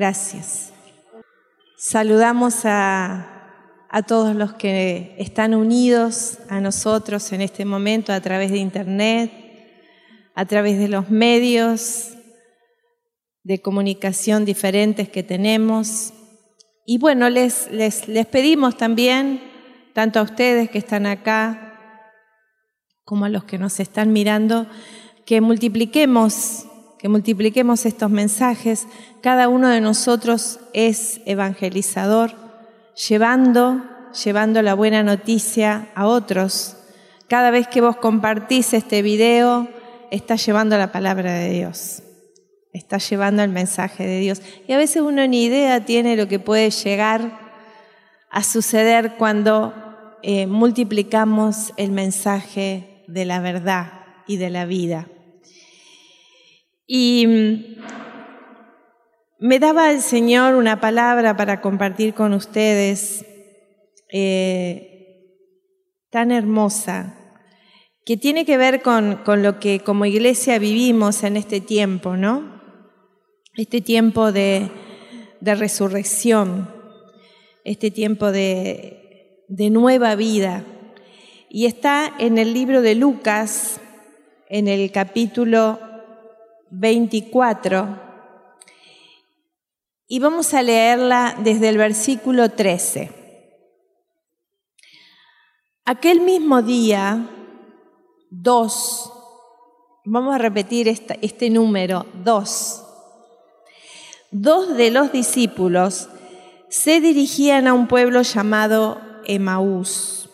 Gracias. Saludamos a, a, todos los que están unidos a nosotros en este momento a través de Internet, a través de los medios de comunicación diferentes que tenemos. Y bueno, les, les, les pedimos también, tanto a ustedes que están acá como a los que nos están mirando, que multipliquemos que multipliquemos estos mensajes. Cada uno de nosotros es evangelizador, llevando, llevando la buena noticia a otros. Cada vez que vos compartís este video, estás llevando la palabra de Dios, estás llevando el mensaje de Dios. Y a veces uno ni idea tiene lo que puede llegar a suceder cuando eh, multiplicamos el mensaje de la verdad y de la vida. Y mm, me daba el Señor una palabra para compartir con ustedes eh, tan hermosa, que tiene que ver con, lo que como iglesia vivimos en este tiempo, ¿no? Este tiempo de, resurrección, este tiempo de, de nueva vida. Y está en el libro de Lucas, en el capítulo 24 y vamos a leerla desde el versículo 13. Aquel mismo día, dos, vamos a repetir este número, dos, dos de los discípulos se dirigían a un pueblo llamado Emaús,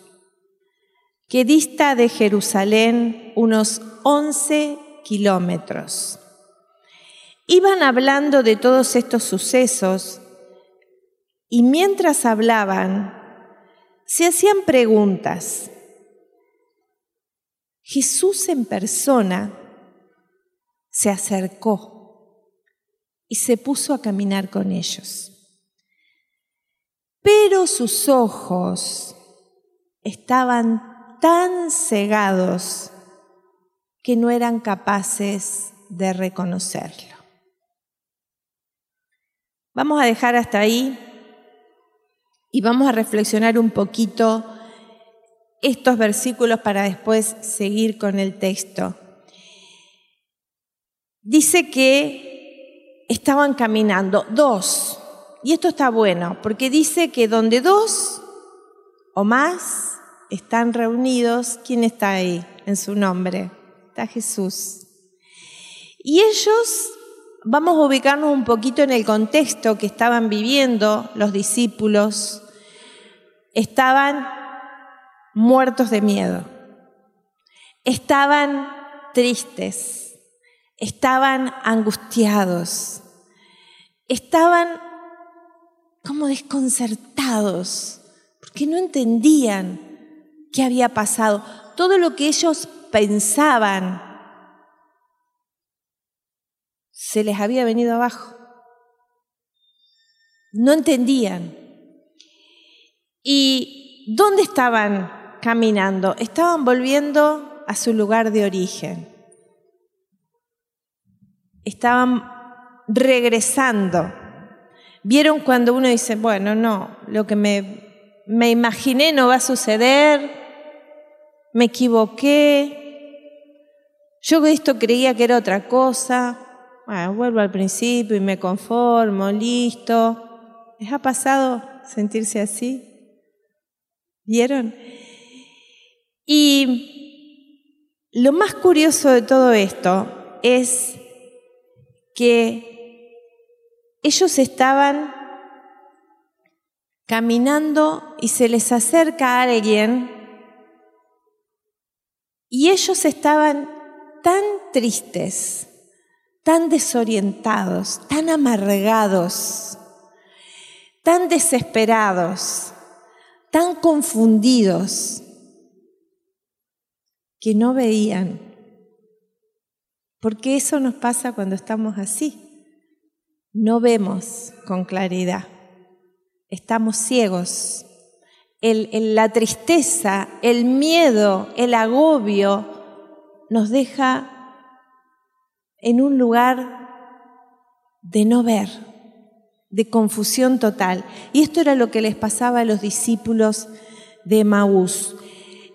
que dista de Jerusalén unos 11 kilómetros. Iban hablando de todos estos sucesos y mientras hablaban, se hacían preguntas. Jesús en persona se acercó y se puso a caminar con ellos. Pero sus ojos estaban tan cegados que no eran capaces de reconocerlo. Vamos a dejar hasta ahí y vamos a reflexionar un poquito estos versículos para después seguir con el texto. Dice que estaban caminando dos, y esto está bueno, porque dice que donde dos o más están reunidos, ¿quién está ahí en su nombre? Está Jesús. Y ellos vamos a ubicarnos un poquito en el contexto que estaban viviendo los discípulos. Estaban muertos de miedo, estaban tristes, estaban angustiados, estaban como desconcertados, porque no entendían qué había pasado. Todo lo que ellos pensaban se les había venido abajo. No entendían. ¿Y dónde estaban caminando? Estaban volviendo a su lugar de origen. Estaban regresando. Vieron cuando uno dice, bueno, no, lo que me, me imaginé no va a suceder, me equivoqué, yo esto creía que era otra cosa, vuelvo al principio y me conformo, listo. ¿Les ha pasado sentirse así? ¿Vieron? Y lo más curioso de todo esto es que ellos estaban caminando y se les acerca a alguien y ellos estaban tan tristes tan desorientados, tan amargados, tan desesperados, tan confundidos, que no veían. Porque eso nos pasa cuando estamos así. No vemos con claridad. Estamos ciegos. la tristeza, el miedo, el agobio nos deja en un lugar de no ver, de confusión total. Y esto era lo que les pasaba a los discípulos de Maús.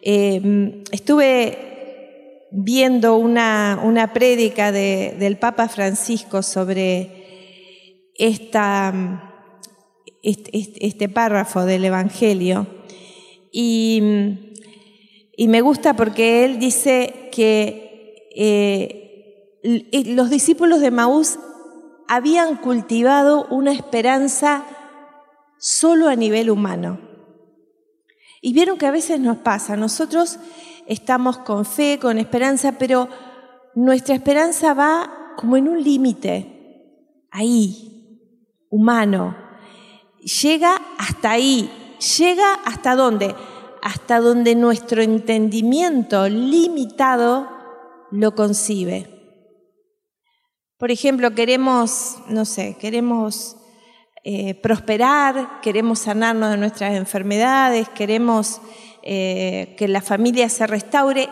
Eh, estuve viendo una, una prédica del Papa Francisco sobre esta, este, párrafo del Evangelio y, me gusta porque él dice que eh, los discípulos de Maús habían cultivado una esperanza solo a nivel humano. Y vieron que a veces nos pasa, nosotros estamos con fe, con esperanza, pero nuestra esperanza va como en un límite, ahí, humano. Llega hasta ahí, llega hasta dónde? Hasta donde nuestro entendimiento limitado lo concibe. Por ejemplo, queremos, no sé, queremos eh, prosperar, queremos sanarnos de nuestras enfermedades, queremos eh, que la familia se restaure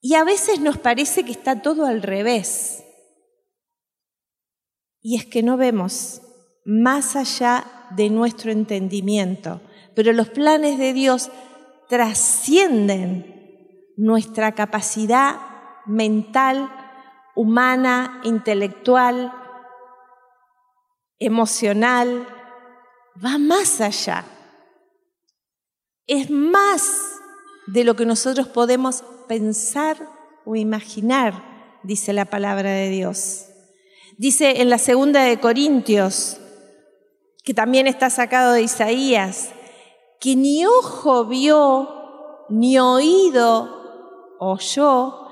y a veces nos parece que está todo al revés. Y es que no vemos más allá de nuestro entendimiento, pero los planes de Dios trascienden nuestra capacidad mental, humana, intelectual, emocional, va más allá. Es más de lo que nosotros podemos pensar o imaginar, dice la palabra de Dios. Dice en la segunda de Corintios, que también está sacado de Isaías, que ni ojo vio, ni oído oyó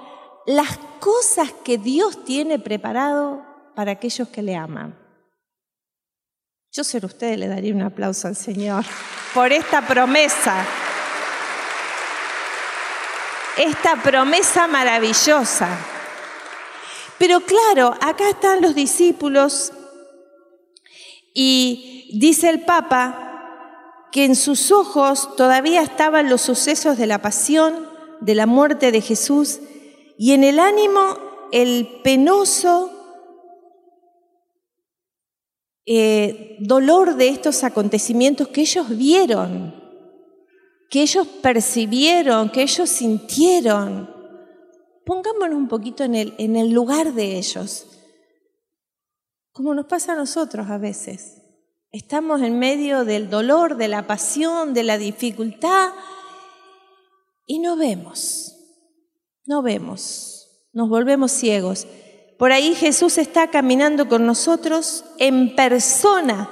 las cosas que Dios tiene preparado para aquellos que le aman. Yo ser usted le daría un aplauso al Señor por esta promesa. Esta promesa maravillosa. Pero claro, acá están los discípulos y dice el Papa que en sus ojos todavía estaban los sucesos de la pasión, de la muerte de Jesús y en el ánimo el penoso eh, dolor de estos acontecimientos que ellos vieron, que ellos percibieron, que ellos sintieron. Pongámonos un poquito en el, en el lugar de ellos, como nos pasa a nosotros a veces. Estamos en medio del dolor, de la pasión, de la dificultad y no vemos no vemos, nos volvemos ciegos. Por ahí Jesús está caminando con nosotros en persona.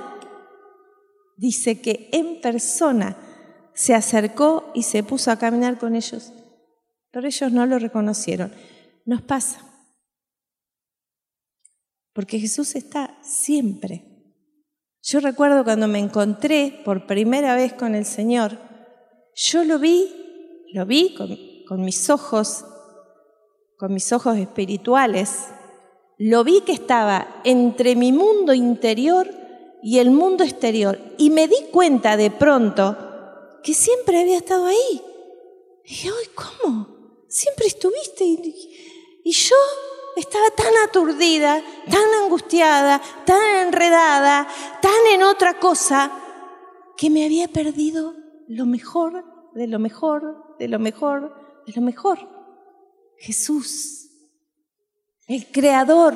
Dice que en persona se acercó y se puso a caminar con ellos, pero ellos no lo reconocieron. Nos pasa, porque Jesús está siempre. Yo recuerdo cuando me encontré por primera vez con el Señor, yo lo vi, lo vi con, con mis ojos con mis ojos espirituales, lo vi que estaba entre mi mundo interior y el mundo exterior y me di cuenta de pronto que siempre había estado ahí. dije, ay, ¿cómo? Siempre estuviste y, y yo estaba tan aturdida, tan angustiada, tan enredada, tan en otra cosa, que me había perdido lo mejor, de lo mejor, de lo mejor, de lo mejor. Jesús, el Creador,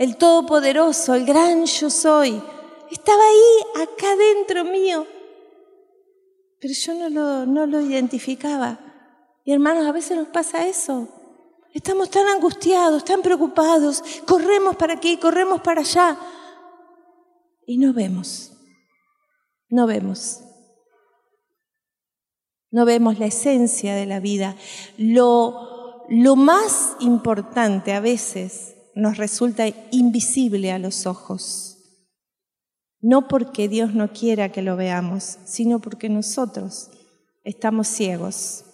el Todopoderoso, el gran yo soy, estaba ahí, acá dentro mío, pero yo no lo, no lo identificaba. Y hermanos, a veces nos pasa eso. Estamos tan angustiados, tan preocupados, corremos para aquí, corremos para allá, y no vemos, no vemos. No vemos la esencia de la vida, lo lo más importante a veces nos resulta invisible a los ojos. No porque Dios no quiera que lo veamos, sino porque nosotros estamos ciegos.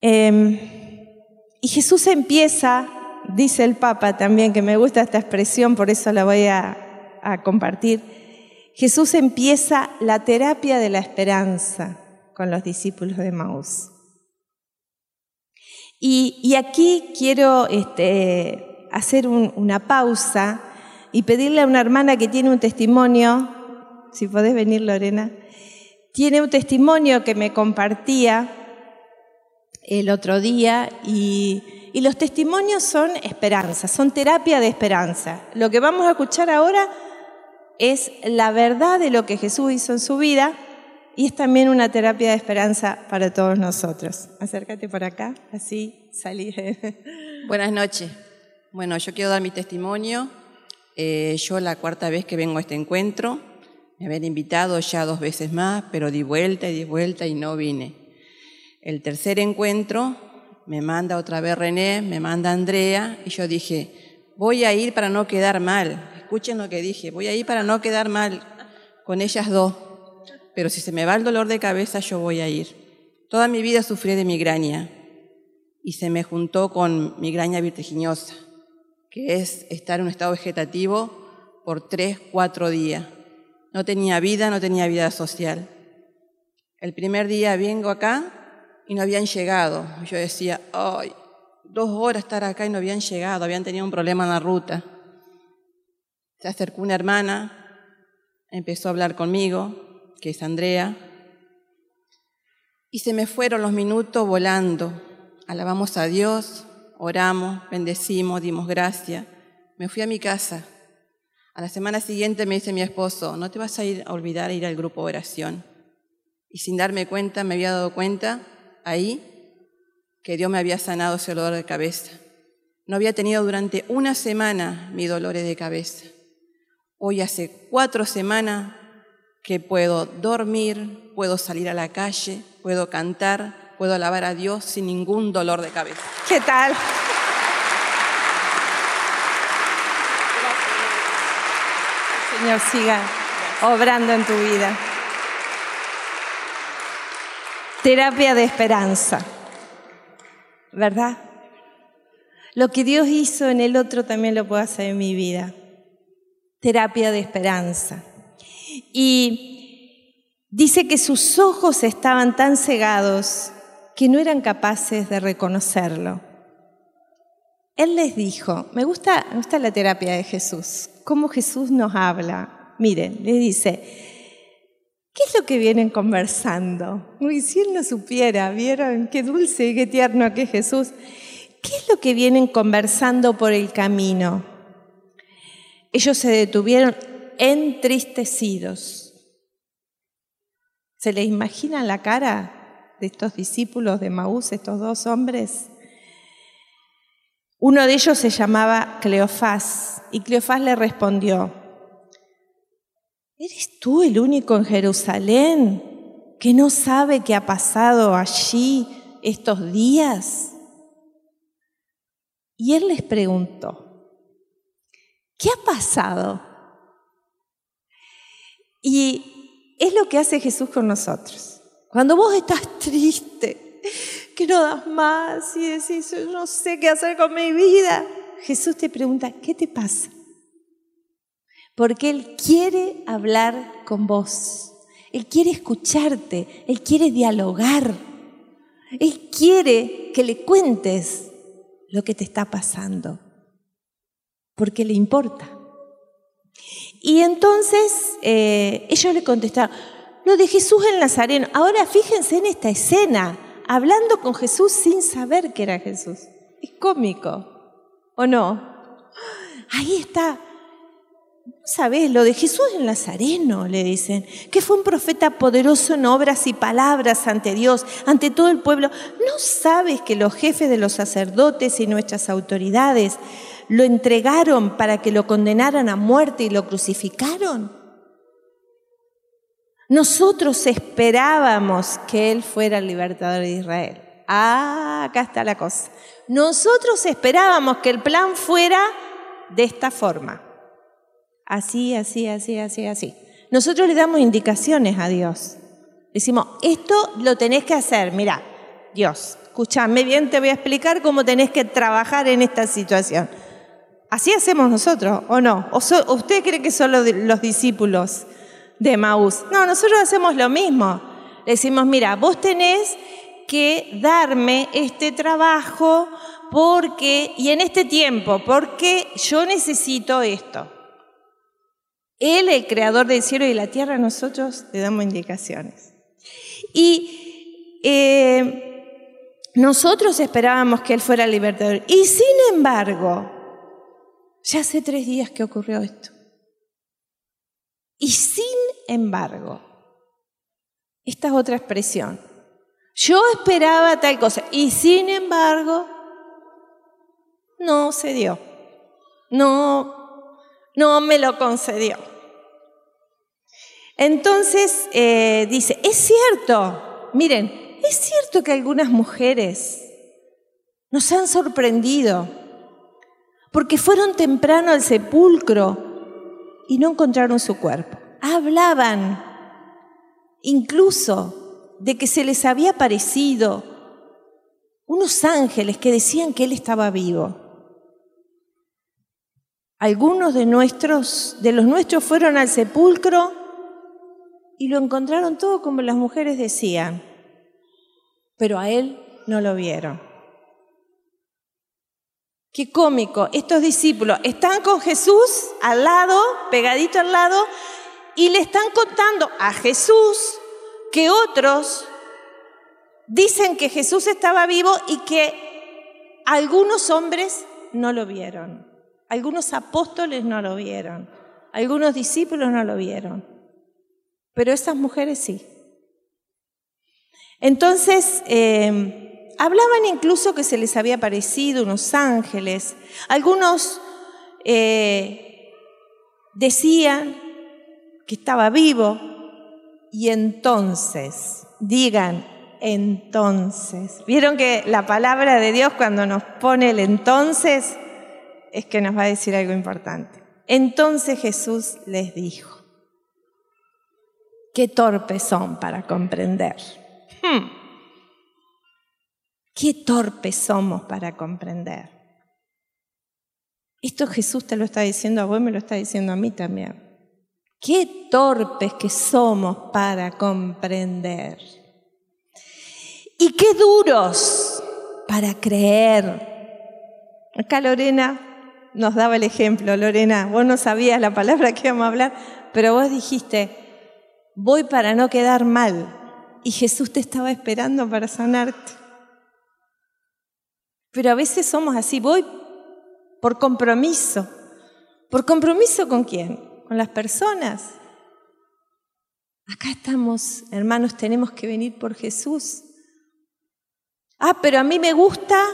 Em, y Jesús empieza, dice el Papa también, que me gusta esta expresión, por eso la voy a, a compartir, Jesús empieza la terapia de la esperanza con los discípulos de Maús. Y, aquí quiero este, hacer una pausa y pedirle a una hermana que tiene un testimonio, si podés venir Lorena, tiene un testimonio que me compartía el otro día y, y los testimonios son esperanza, son terapia de esperanza. Lo que vamos a escuchar ahora es la verdad de lo que Jesús hizo en su vida y es también una terapia de esperanza para todos nosotros. Acércate por acá, así salí. Buenas noches. Bueno, yo quiero dar mi testimonio. Eh, yo la cuarta vez que vengo a este encuentro, me habían invitado ya dos veces más, pero di vuelta y di vuelta y no vine. El tercer encuentro me manda otra vez René, me manda Andrea y yo dije, voy a ir para no quedar mal. Escuchen lo que dije, voy a ir para no quedar mal con ellas dos pero si se me va el dolor de cabeza yo voy a ir. Toda mi vida sufrí de migraña y se me juntó con migraña vertiginosa, que es estar en un estado vegetativo por tres, cuatro días. No tenía vida, no tenía vida social. El primer día vengo acá y no habían llegado. Yo decía, ay, dos horas estar acá y no habían llegado, habían tenido un problema en la ruta. Se acercó una hermana, empezó a hablar conmigo, que es Andrea, y se me fueron los minutos volando. Alabamos a Dios, oramos, bendecimos, dimos gracia. Me fui a mi casa. A la semana siguiente me dice mi esposo, no te vas a ir a olvidar ir al grupo de oración. Y sin darme cuenta, me había dado cuenta ahí que Dios me había sanado ese dolor de cabeza. No había tenido durante una semana mi dolores de cabeza. Hoy hace cuatro semanas que puedo dormir, puedo salir a la calle, puedo cantar, puedo alabar a Dios sin ningún dolor de cabeza. ¿Qué tal? Señor, siga obrando en tu vida. Terapia de esperanza, ¿verdad? Lo que Dios hizo en el otro también lo puedo hacer en mi vida. Terapia de esperanza. Y dice que sus ojos estaban tan cegados que no eran capaces de reconocerlo. Él les dijo, me gusta, la terapia de Jesús, cómo Jesús nos habla. Miren, le dice, ¿qué es lo que vienen conversando? Uy, si él no supiera, ¿vieron? Qué dulce y qué tierno que es Jesús. ¿Qué es lo que vienen conversando por el camino? Ellos se detuvieron entristecidos. ¿Se les imagina la cara de estos discípulos de Maús, estos dos hombres? Uno de ellos se llamaba Cleofás y Cleofás le respondió, ¿eres tú el único en Jerusalén que no sabe qué ha pasado allí estos días? Y él les preguntó, ¿qué ha pasado? Y es lo que hace Jesús con nosotros. Cuando vos estás triste, que no das más y decís, no sé qué hacer con mi vida, Jesús te pregunta, ¿qué te pasa? Porque Él quiere hablar con vos. Él quiere escucharte, Él quiere dialogar, Él quiere que le cuentes lo que te está pasando, porque le importa. Y entonces eh, ellos le contestaron, lo de Jesús en Nazareno. Ahora fíjense en esta escena, hablando con Jesús sin saber que era Jesús. Es cómico, ¿o no? Ahí está. ¿Sabes? Lo de Jesús en Nazareno, le dicen, que fue un profeta poderoso en obras y palabras ante Dios, ante todo el pueblo. ¿No sabes que los jefes de los sacerdotes y nuestras autoridades lo entregaron para que lo condenaran a muerte y lo crucificaron. Nosotros esperábamos que Él fuera el libertador de Israel. Ah, acá está la cosa. Nosotros esperábamos que el plan fuera de esta forma. Así, así, así, así, así. Nosotros le damos indicaciones a Dios. Decimos, esto lo tenés que hacer. Mira, Dios, escúchame bien, te voy a explicar cómo tenés que trabajar en esta situación. Así hacemos nosotros, ¿o no? ¿O, usted cree que son los, discípulos de Maús? No, nosotros hacemos lo mismo. Le decimos, mira, vos tenés que darme este trabajo porque, y en este tiempo, porque yo necesito esto. Él, el creador del cielo y la tierra, nosotros le damos indicaciones. Y eh, nosotros esperábamos que Él fuera libertador. Y sin embargo, ya hace tres días que ocurrió esto. Y sin embargo, esta es otra expresión. Yo esperaba tal cosa y sin embargo no se dio. No, no me lo concedió. Entonces eh, dice, es cierto, miren, es cierto que algunas mujeres nos han sorprendido porque fueron temprano al sepulcro y no encontraron su cuerpo. Hablaban incluso de que se les había aparecido unos ángeles que decían que él estaba vivo. Algunos de nuestros, de los nuestros fueron al sepulcro y lo encontraron todo como las mujeres decían, pero a él no lo vieron. Qué cómico, estos discípulos están con Jesús al lado, pegadito al lado, y le están contando a Jesús que otros dicen que Jesús estaba vivo y que algunos hombres no lo vieron, algunos apóstoles no lo vieron, algunos discípulos no lo vieron, pero esas mujeres sí. Entonces, eh, hablaban incluso que se les había aparecido unos ángeles, algunos eh, decían que estaba vivo. Y entonces, digan, entonces. ¿Vieron que la palabra de Dios cuando nos pone el entonces es que nos va a decir algo importante? Entonces Jesús les dijo, qué torpes son para comprender. Hmm. Qué torpes somos para comprender. Esto Jesús te lo está diciendo a vos, me lo está diciendo a mí también. Qué torpes que somos para comprender. Y qué duros para creer. Acá Lorena nos daba el ejemplo. Lorena, vos no sabías la palabra que íbamos a hablar, pero vos dijiste, voy para no quedar mal. Y Jesús te estaba esperando para sanarte. Pero a veces somos así, voy por compromiso. ¿Por compromiso con quién? con las personas. Acá estamos, hermanos, tenemos que venir por Jesús. Ah, pero a mí me gusta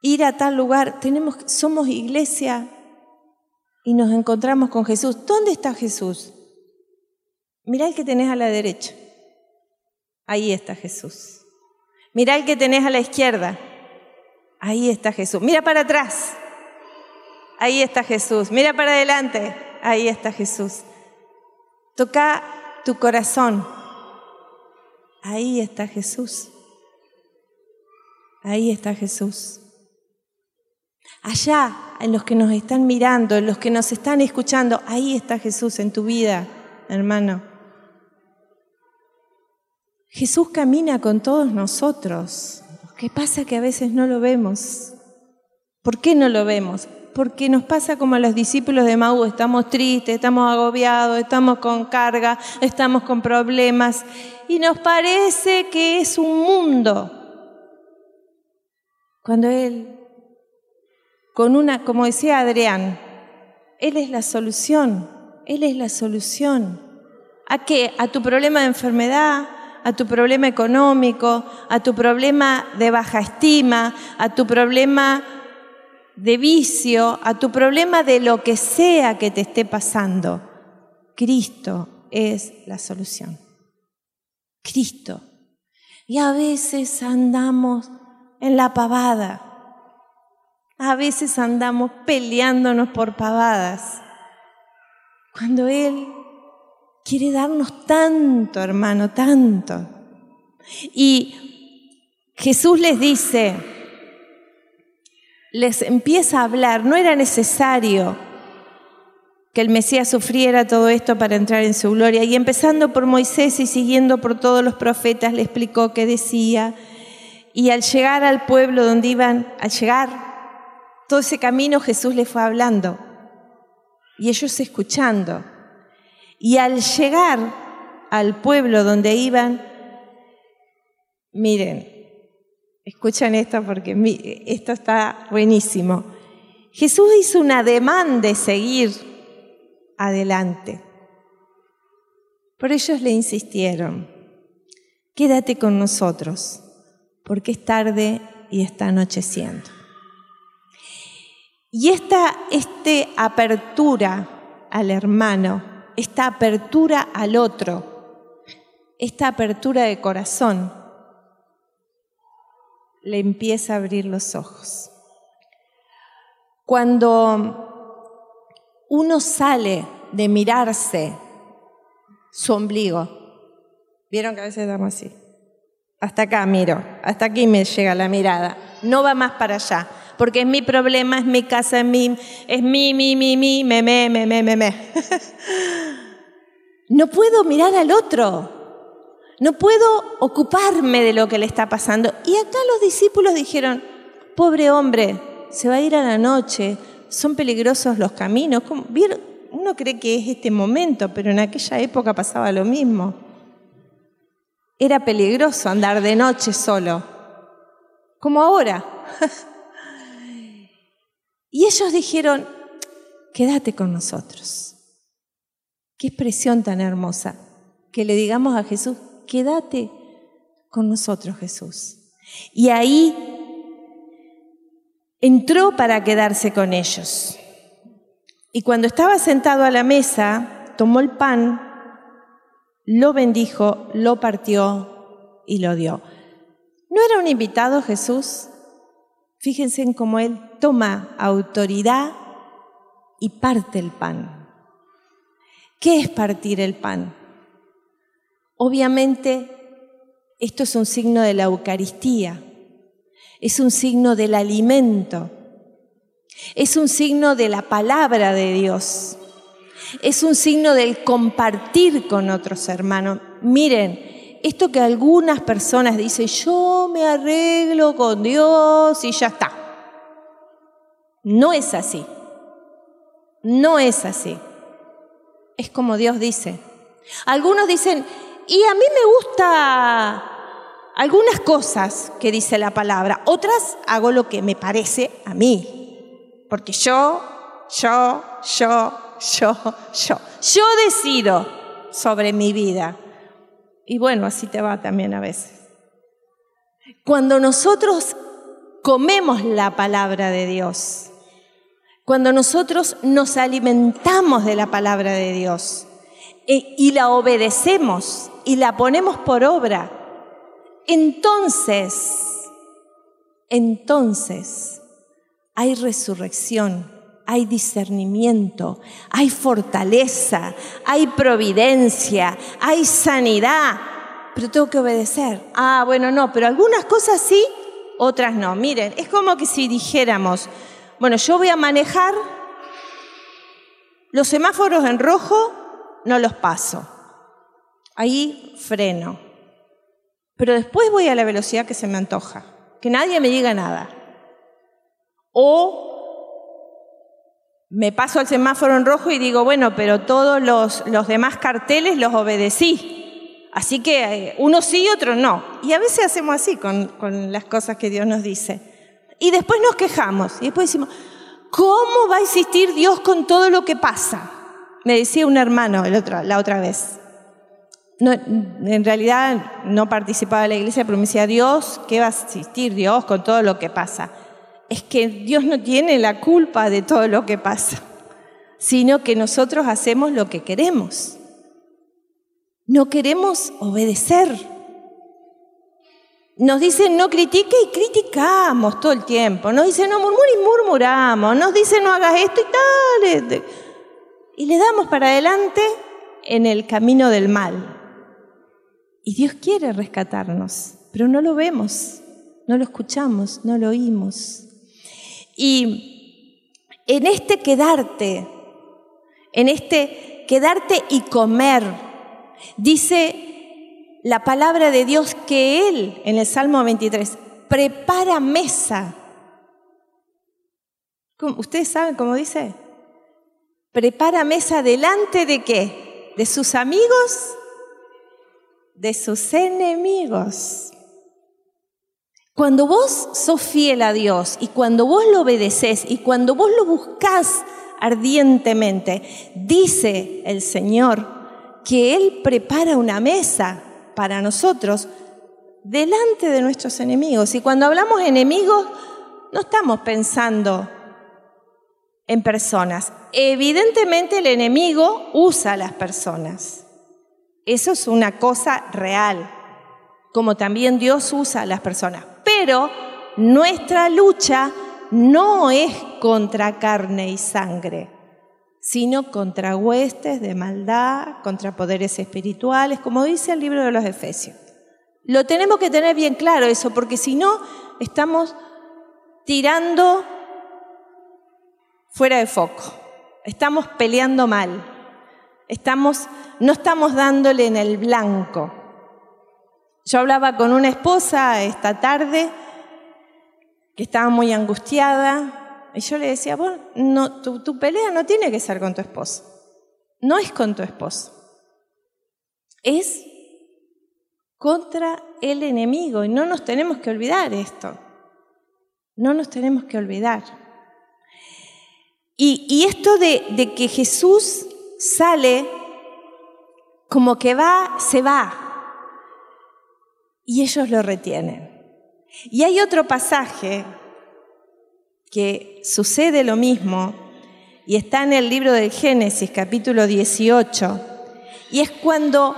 ir a tal lugar. Tenemos, somos iglesia y nos encontramos con Jesús. ¿Dónde está Jesús? Mirá el que tenés a la derecha. Ahí está Jesús. Mirá el que tenés a la izquierda. Ahí está Jesús. Mira para atrás. Ahí está Jesús. Mira para adelante. Ahí está Jesús. Toca tu corazón. Ahí está Jesús. Ahí está Jesús. Allá, en los que nos están mirando, en los que nos están escuchando, ahí está Jesús en tu vida, hermano. Jesús camina con todos nosotros. ¿Qué pasa que a veces no lo vemos? ¿Por qué no lo vemos? porque nos pasa como a los discípulos de Maú, estamos tristes, estamos agobiados, estamos con carga, estamos con problemas y nos parece que es un mundo. Cuando Él, con una, como decía Adrián, Él es la solución, Él es la solución. ¿A qué? A tu problema de enfermedad, a tu problema económico, a tu problema de baja estima, a tu problema de vicio, a tu problema de lo que sea que te esté pasando, Cristo es la solución. Cristo. Y a veces andamos en la pavada. A veces andamos peleándonos por pavadas. Cuando Él quiere darnos tanto, hermano, tanto. Y Jesús les dice, les empieza a hablar, no era necesario que el Mesías sufriera todo esto para entrar en su gloria. Y empezando por Moisés y siguiendo por todos los profetas, le explicó qué decía. Y al llegar al pueblo donde iban, al llegar todo ese camino, Jesús le fue hablando. y ellos escuchando. Y al llegar al pueblo donde iban, miren, escuchan esto porque esto está buenísimo. Jesús hizo un ademán de seguir adelante. Por ellos le insistieron, quédate con nosotros, porque es tarde y está anocheciendo. Y esta, esta apertura al hermano, esta apertura al otro, esta apertura de corazón, le empieza a abrir los ojos. Cuando uno sale de mirarse su ombligo, vieron que a veces damos así, hasta acá miro, hasta aquí me llega la mirada, no va más para allá porque es mi problema, es mi casa, es mi, es mi, mi, mi, mi, me, me, me, me, me, me. no puedo mirar al otro. No puedo ocuparme de lo que le está pasando. Y acá los discípulos dijeron, pobre hombre, se va a ir a la noche, son peligrosos los caminos. Uno cree que es este momento, pero en aquella época pasaba lo mismo. Era peligroso andar de noche solo, como ahora. Y ellos dijeron, quédate con nosotros. Qué expresión tan hermosa, que le digamos a Jesús, quédate con nosotros Jesús. Y ahí entró para quedarse con ellos. Y cuando estaba sentado a la mesa, tomó el pan, lo bendijo, lo partió y lo dio. ¿No era un invitado Jesús? Fíjense en cómo Él toma autoridad y parte el pan. ¿Qué es partir el pan? Obviamente, esto es un signo de la Eucaristía, es un signo del alimento, es un signo de la palabra de Dios, es un signo del compartir con otros hermanos. Miren, esto que algunas personas dicen, yo me arreglo con Dios y ya está. No es así. No es así. Es como Dios dice. Algunos dicen, y a mí me gusta algunas cosas que dice la palabra, otras hago lo que me parece a mí. Porque yo, yo, yo, yo, yo, yo decido sobre mi vida. Y bueno, así te va también a veces. Cuando nosotros comemos la palabra de Dios, cuando nosotros nos alimentamos de la palabra de Dios e, y la obedecemos y la ponemos por obra, entonces, entonces hay resurrección hay discernimiento, hay fortaleza, hay providencia, hay sanidad, pero tengo que obedecer. Ah, bueno, no, pero algunas cosas sí, otras no. Miren, es como que si dijéramos, bueno, yo voy a manejar, los semáforos en rojo no los paso, ahí freno, pero después voy a la velocidad que se me antoja, que nadie me diga nada. O me paso al semáforo en rojo y digo, bueno, pero todos los, demás carteles los obedecí. Así que eh, uno sí y otro no. Y a veces hacemos así con, con las cosas que Dios nos dice. Y después nos quejamos y después decimos, ¿cómo va a existir Dios con todo lo que pasa? Me decía un hermano el otro, la otra vez. En realidad no participaba de la iglesia, pero me decía, Dios, ¿qué va a existir Dios con todo lo que pasa? Es que Dios no tiene la culpa de todo lo que pasa, sino que nosotros hacemos lo que queremos. No queremos obedecer. Nos dicen no critique y criticamos todo el tiempo. Nos dicen no murmure y murmuramos. Nos dicen no hagas esto y tal. Y le damos para adelante en el camino del mal. Y Dios quiere rescatarnos, pero no lo vemos, no lo escuchamos, no lo oímos. Y en este quedarte, en este quedarte y comer, dice la palabra de Dios que Él, en el Salmo 23, prepara mesa. ¿Ustedes saben cómo dice? prepara mesa delante de qué? ¿De sus amigos? De sus enemigos. Cuando vos sos fiel a Dios y cuando vos lo obedeces y cuando vos lo buscás ardientemente, dice el Señor que Él prepara una mesa para nosotros delante de nuestros enemigos. Y cuando hablamos enemigos, no estamos pensando en personas. Evidentemente el enemigo usa a las personas. Eso es una cosa real, como también Dios usa a las personas. Pero nuestra lucha no es contra carne y sangre, sino contra huestes de maldad, contra poderes espirituales, como dice el libro de los Efesios. Lo tenemos que tener bien claro eso, porque si no, estamos tirando fuera de foco. Estamos peleando mal. Estamos, no estamos dándole en el blanco. Yo hablaba con una esposa esta tarde que estaba muy angustiada y yo le decía, bueno, no, tu, tu pelea no tiene que ser con tu esposo. No es con tu esposo. Es contra el enemigo y no nos tenemos que olvidar esto. No nos tenemos que olvidar. Y, esto de que Jesús sale como que va, se va. Y ellos lo retienen. Y hay otro pasaje que sucede lo mismo y está en el libro del Génesis capítulo 18. Y es cuando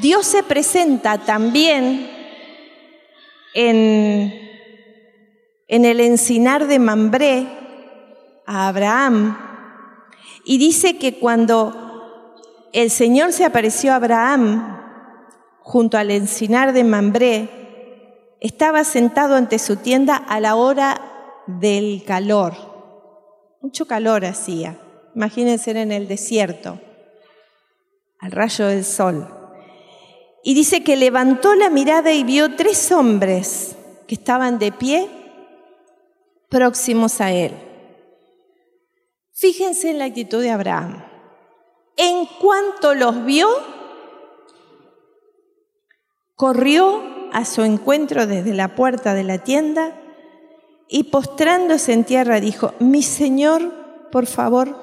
Dios se presenta también en, en el encinar de Mambré a Abraham y dice que cuando el Señor se apareció a Abraham junto al encinar de Mambré, estaba sentado ante su tienda a la hora del calor. Mucho calor hacía. Imagínense en el desierto, al rayo del sol. Y dice que levantó la mirada y vio tres hombres que estaban de pie próximos a él. Fíjense en la actitud de Abraham. En cuanto los vio, corrió a su encuentro desde la puerta de la tienda y postrándose en tierra dijo, mi Señor, por favor,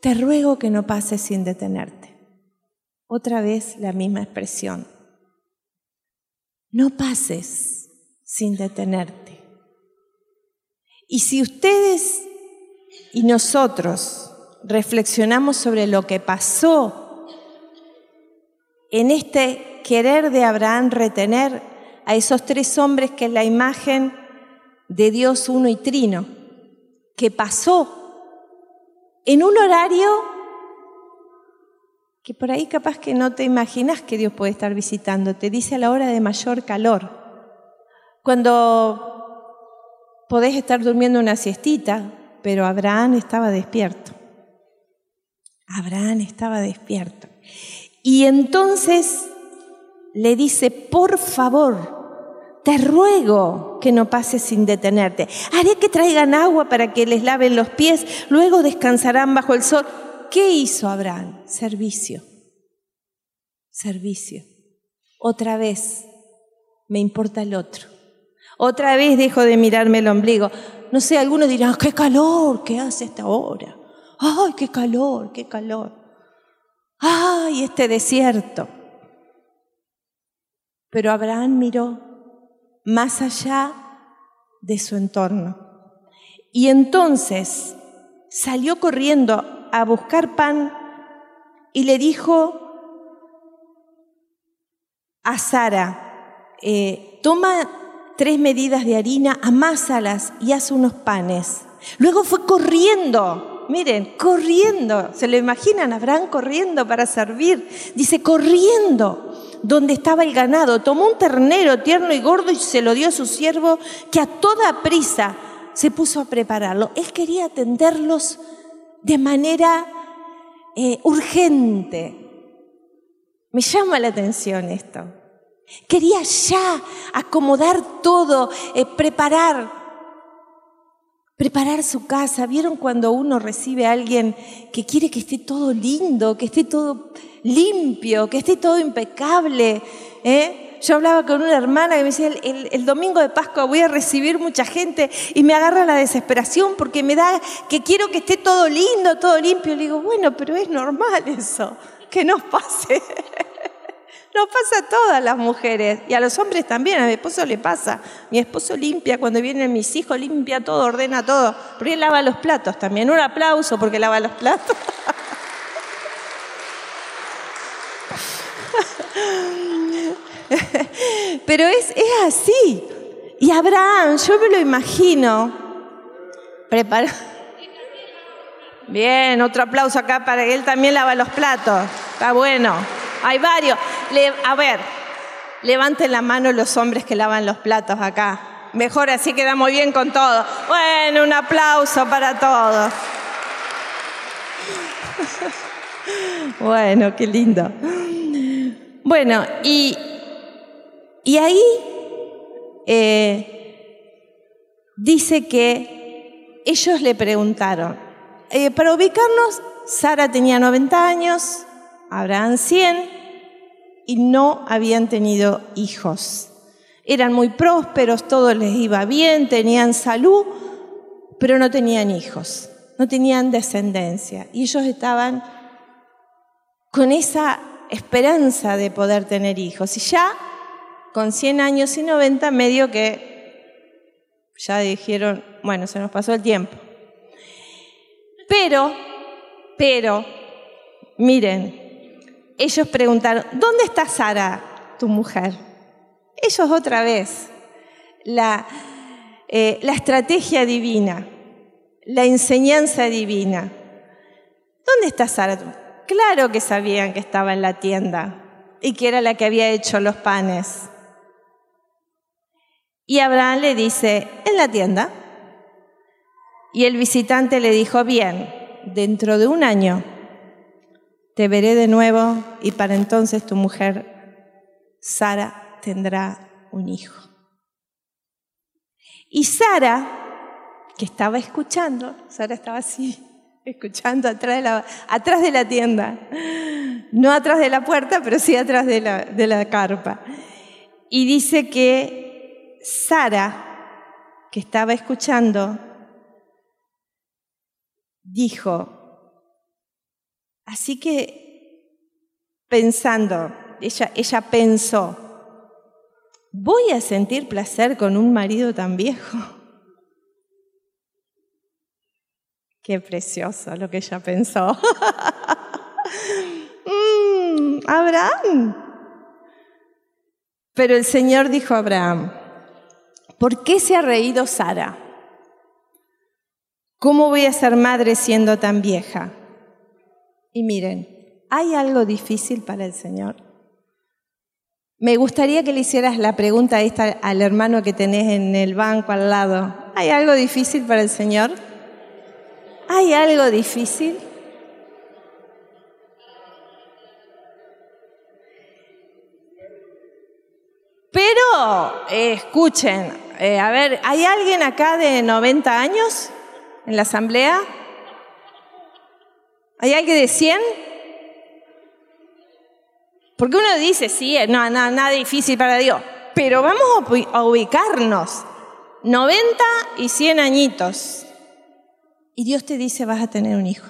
te ruego que no pases sin detenerte. Otra vez la misma expresión. No pases sin detenerte. Y si ustedes y nosotros reflexionamos sobre lo que pasó en este querer de Abraham retener a esos tres hombres que es la imagen de Dios uno y trino, que pasó en un horario que por ahí capaz que no te imaginas que Dios puede estar visitando, te dice a la hora de mayor calor, cuando podés estar durmiendo una siestita, pero Abraham estaba despierto. Abraham estaba despierto. Y entonces le dice, por favor, te ruego que no pases sin detenerte. Haré que traigan agua para que les laven los pies, luego descansarán bajo el sol. ¿Qué hizo Abraham? Servicio. Servicio. Otra vez, me importa el otro. Otra vez dejo de mirarme el ombligo. No sé, algunos dirán, qué calor que hace esta hora. Ay, qué calor, qué calor. Ay, este desierto. Pero Abraham miró más allá de su entorno. Y entonces salió corriendo a buscar pan y le dijo a Sara, eh, toma tres medidas de harina, amásalas y haz unos panes. Luego fue corriendo, miren, corriendo, se lo imaginan, Abraham corriendo para servir. Dice, corriendo donde estaba el ganado, tomó un ternero tierno y gordo y se lo dio a su siervo, que a toda prisa se puso a prepararlo. Él quería atenderlos de manera eh, urgente. Me llama la atención esto. Quería ya acomodar todo, eh, preparar. Preparar su casa. ¿Vieron cuando uno recibe a alguien que quiere que esté todo lindo, que esté todo limpio, que esté todo impecable? ¿eh? Yo hablaba con una hermana que me decía, el, el, domingo de Pascua voy a recibir mucha gente y me agarra la desesperación porque me da que quiero que esté todo lindo, todo limpio. Le digo, bueno, pero es normal eso, que nos pase. Nos pasa a todas las mujeres y a los hombres también, a mi esposo le pasa. Mi esposo limpia cuando vienen mis hijos, limpia todo, ordena todo, pero él lava los platos también. Un aplauso porque lava los platos. Pero es, es así. Y Abraham, yo me lo imagino, prepara. Bien, otro aplauso acá para él también lava los platos. Está bueno. Hay varios. A ver, levanten la mano los hombres que lavan los platos acá. Mejor así quedamos bien con todo. Bueno, un aplauso para todos. Bueno, qué lindo. Bueno, y, y ahí eh, dice que ellos le preguntaron, eh, para ubicarnos, Sara tenía 90 años, Abraham 100 y no habían tenido hijos. Eran muy prósperos, todo les iba bien, tenían salud, pero no tenían hijos, no tenían descendencia. Y ellos estaban con esa esperanza de poder tener hijos. Y ya con 100 años y 90, medio que ya dijeron, bueno, se nos pasó el tiempo. Pero, pero, miren, ellos preguntaron, ¿dónde está Sara, tu mujer? Ellos otra vez, la, eh, la estrategia divina, la enseñanza divina. ¿Dónde está Sara? Claro que sabían que estaba en la tienda y que era la que había hecho los panes. Y Abraham le dice, en la tienda. Y el visitante le dijo, bien, dentro de un año te veré de nuevo y para entonces tu mujer, Sara, tendrá un hijo. Y Sara, que estaba escuchando, Sara estaba así, escuchando atrás de la, atrás de la tienda, no atrás de la puerta, pero sí atrás de la, de la carpa. Y dice que Sara, que estaba escuchando, dijo, Así que pensando, ella, ella pensó, ¿voy a sentir placer con un marido tan viejo? Qué precioso lo que ella pensó. Mm, Abraham. Pero el Señor dijo a Abraham, ¿por qué se ha reído Sara? ¿Cómo voy a ser madre siendo tan vieja? Y miren, ¿hay algo difícil para el Señor? Me gustaría que le hicieras la pregunta esta al hermano que tenés en el banco al lado. ¿Hay algo difícil para el Señor? ¿Hay algo difícil? Pero, escuchen, eh, a ver, ¿hay alguien acá de 90 años en la asamblea? ¿Hay alguien de 100? Porque uno dice, sí, no, no, nada difícil para Dios, pero vamos a ubicarnos. 90 y 100 añitos. Y Dios te dice, vas a tener un hijo.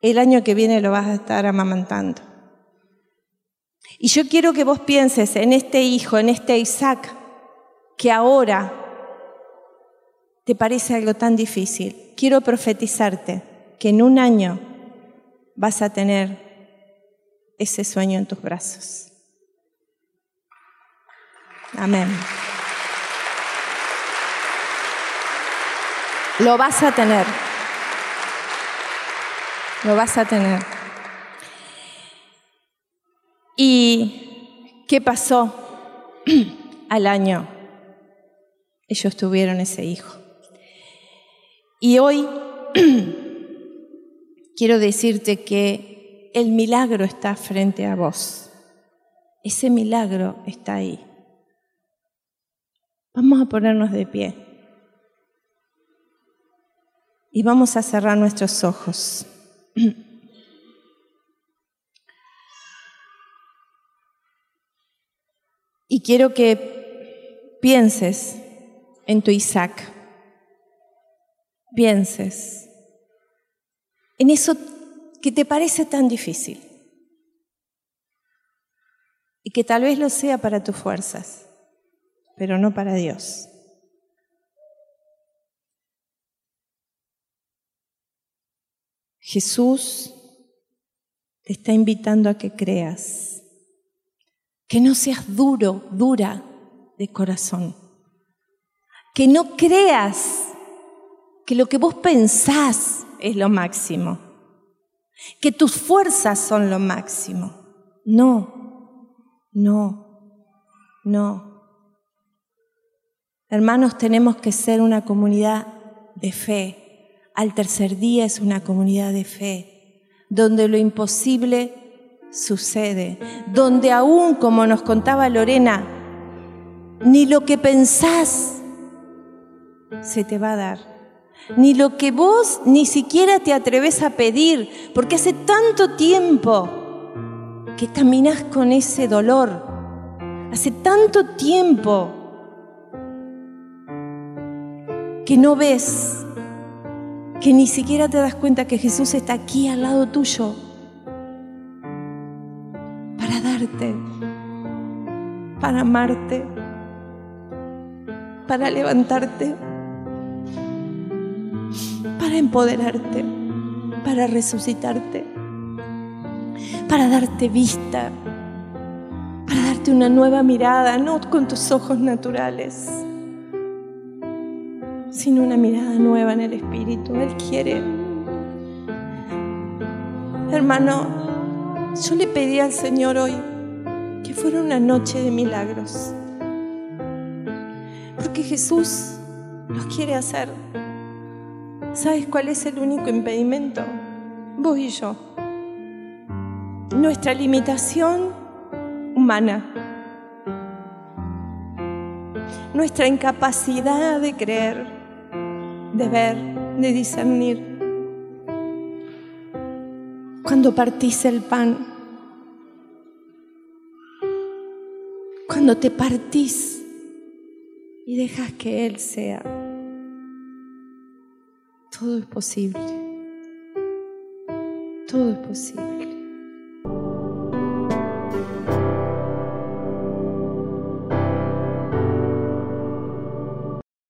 El año que viene lo vas a estar amamantando. Y yo quiero que vos pienses en este hijo, en este Isaac, que ahora te parece algo tan difícil. Quiero profetizarte que en un año vas a tener ese sueño en tus brazos. Amén. Lo vas a tener. Lo vas a tener. ¿Y qué pasó al año? Ellos tuvieron ese hijo. Y hoy quiero decirte que el milagro está frente a vos. Ese milagro está ahí. Vamos a ponernos de pie. Y vamos a cerrar nuestros ojos. Y quiero que pienses en tu Isaac. Pienses en eso que te parece tan difícil y que tal vez lo sea para tus fuerzas, pero no para Dios. Jesús te está invitando a que creas, que no seas duro, dura de corazón, que no creas que lo que vos pensás es lo máximo, que tus fuerzas son lo máximo. No, no, no. Hermanos, tenemos que ser una comunidad de fe al tercer día es una comunidad de fe, donde lo imposible sucede, donde aún, como nos contaba Lorena, ni lo que pensás se te va a dar, ni lo que vos ni siquiera te atreves a pedir, porque hace tanto tiempo que caminas con ese dolor, hace tanto tiempo que no ves que ni siquiera te das cuenta que Jesús está aquí al lado tuyo para darte, para amarte, para levantarte, para empoderarte, para resucitarte, para darte vista, para darte una nueva mirada, no con tus ojos naturales sino una mirada nueva en el Espíritu. Él quiere. Hermano, yo le pedí al Señor hoy que fuera una noche de milagros. Porque Jesús los quiere hacer. ¿Sabes cuál es el único impedimento? Vos y yo. Nuestra limitación humana. Nuestra incapacidad de creer de ver, de discernir. Cuando partís el pan, cuando te partís y dejas que Él sea, todo es posible. Todo es posible.